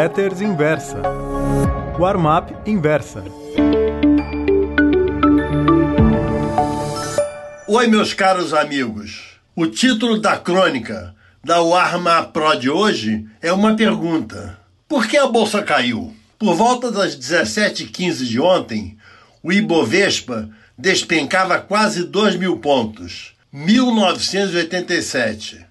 Letters Inversa. Warm-up Inversa. Oi, meus caros amigos. O título da crônica da Warm-up Pro de hoje é uma pergunta. Por que a bolsa caiu? Por volta das 17h15 de ontem, o Ibovespa despencava quase 2 mil pontos, 1987,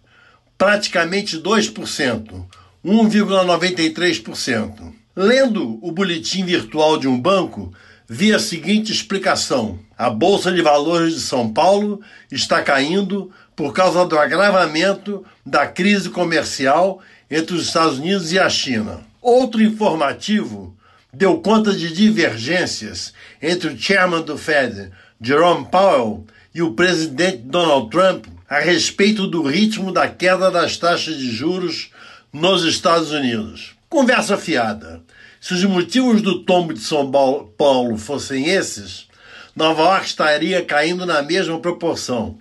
praticamente 2%, 1,93%. Lendo o boletim virtual de um banco, vi a seguinte explicação: a Bolsa de Valores de São Paulo está caindo por causa do agravamento da crise comercial entre os Estados Unidos e a China. Outro informativo deu conta de divergências entre o chairman do Fed, Jerome Powell, e o presidente Donald Trump a respeito do ritmo da queda das taxas de juros nos Estados Unidos. Conversa fiada. Se os motivos do tombo de São Paulo fossem esses, Nova York estaria caindo na mesma proporção.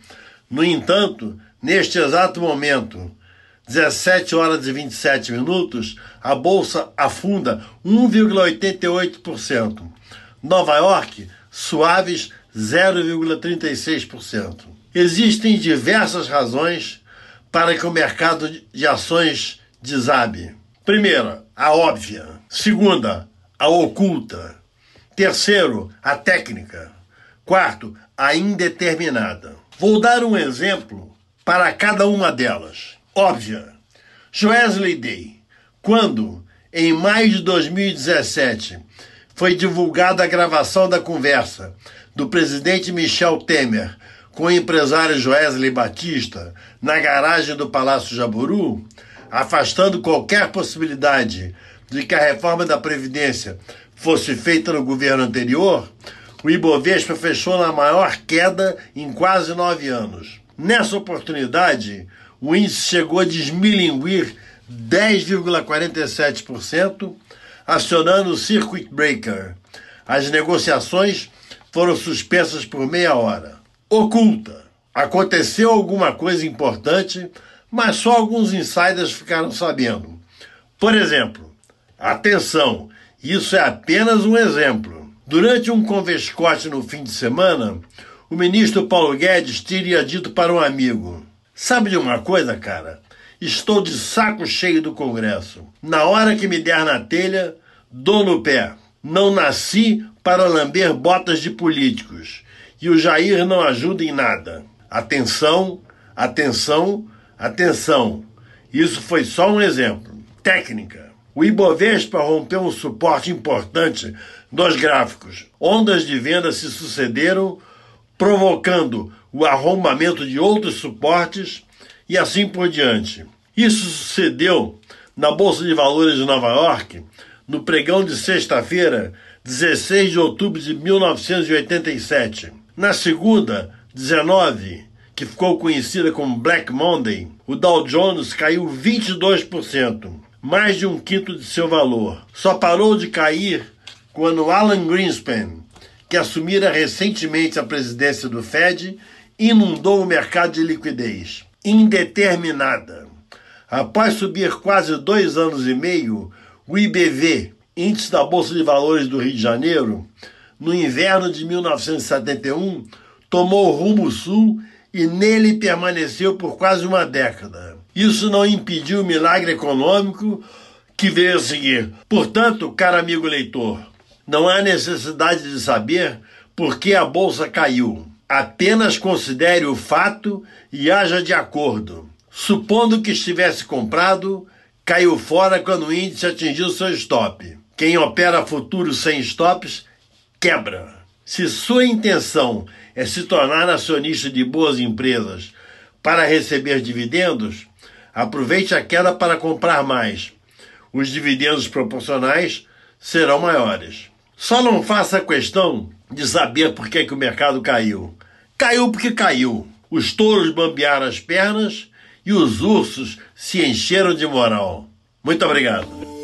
No entanto, neste exato momento, 17 horas e 27 minutos, a bolsa afunda 1,88%. Nova York, suaves 0,36%. Existem diversas razões para que o mercado de ações desabe. Primeira, a óbvia. Segunda, a oculta. Terceiro, a técnica. Quarto, a indeterminada. Vou dar um exemplo para cada uma delas óbvia. Joesley Day, quando, em maio de 2017, foi divulgada a gravação da conversa do presidente Michel Temer com o empresário Joesley Batista na garagem do Palácio Jaburu, afastando qualquer possibilidade de que a reforma da Previdência fosse feita no governo anterior, o Ibovespa fechou na maior queda em quase nove anos. Nessa oportunidade, o índice chegou a desmilinguir 10,47%, acionando o circuit breaker. As negociações foram suspensas por meia hora. Oculta. Aconteceu alguma coisa importante, mas só alguns insiders ficaram sabendo. Por exemplo, atenção, isso é apenas um exemplo. Durante um converscote no fim de semana, o ministro Paulo Guedes teria dito para um amigo: Sabe de uma coisa, cara? Estou de saco cheio do Congresso. Na hora que me der na telha, dou no pé. Não nasci para lamber botas de políticos. E o Jair não ajuda em nada. Atenção, atenção, atenção. Isso foi só um exemplo. Técnica. O Ibovespa rompeu um suporte importante nos gráficos. Ondas de venda se sucederam, provocando o arrombamento de outros suportes e assim por diante. Isso sucedeu na Bolsa de Valores de Nova York no pregão de sexta-feira, 16 de outubro de 1987. Na segunda, 19, que ficou conhecida como Black Monday, o Dow Jones caiu 22%, mais de um quinto de seu valor. Só parou de cair quando Alan Greenspan, que assumira recentemente a presidência do Fed, inundou o mercado de liquidez indeterminada. Após subir quase dois anos e meio, o IBV, Índice da Bolsa de Valores do Rio de Janeiro, no inverno de 1971, tomou rumo sul e nele permaneceu por quase uma década. Isso não impediu o milagre econômico que veio a seguir. Portanto, caro amigo leitor, não há necessidade de saber por que a bolsa caiu. Apenas considere o fato e haja de acordo. Supondo que estivesse comprado, caiu fora quando o índice atingiu seu stop. Quem opera futuros sem stops, quebra. Se sua intenção é se tornar acionista de boas empresas para receber dividendos, aproveite a queda para comprar mais. Os dividendos proporcionais serão maiores. Só não faça questão de saber por que, que o mercado caiu. Caiu porque caiu. Os touros bambearam as pernas e os ursos se encheram de moral. Muito obrigado.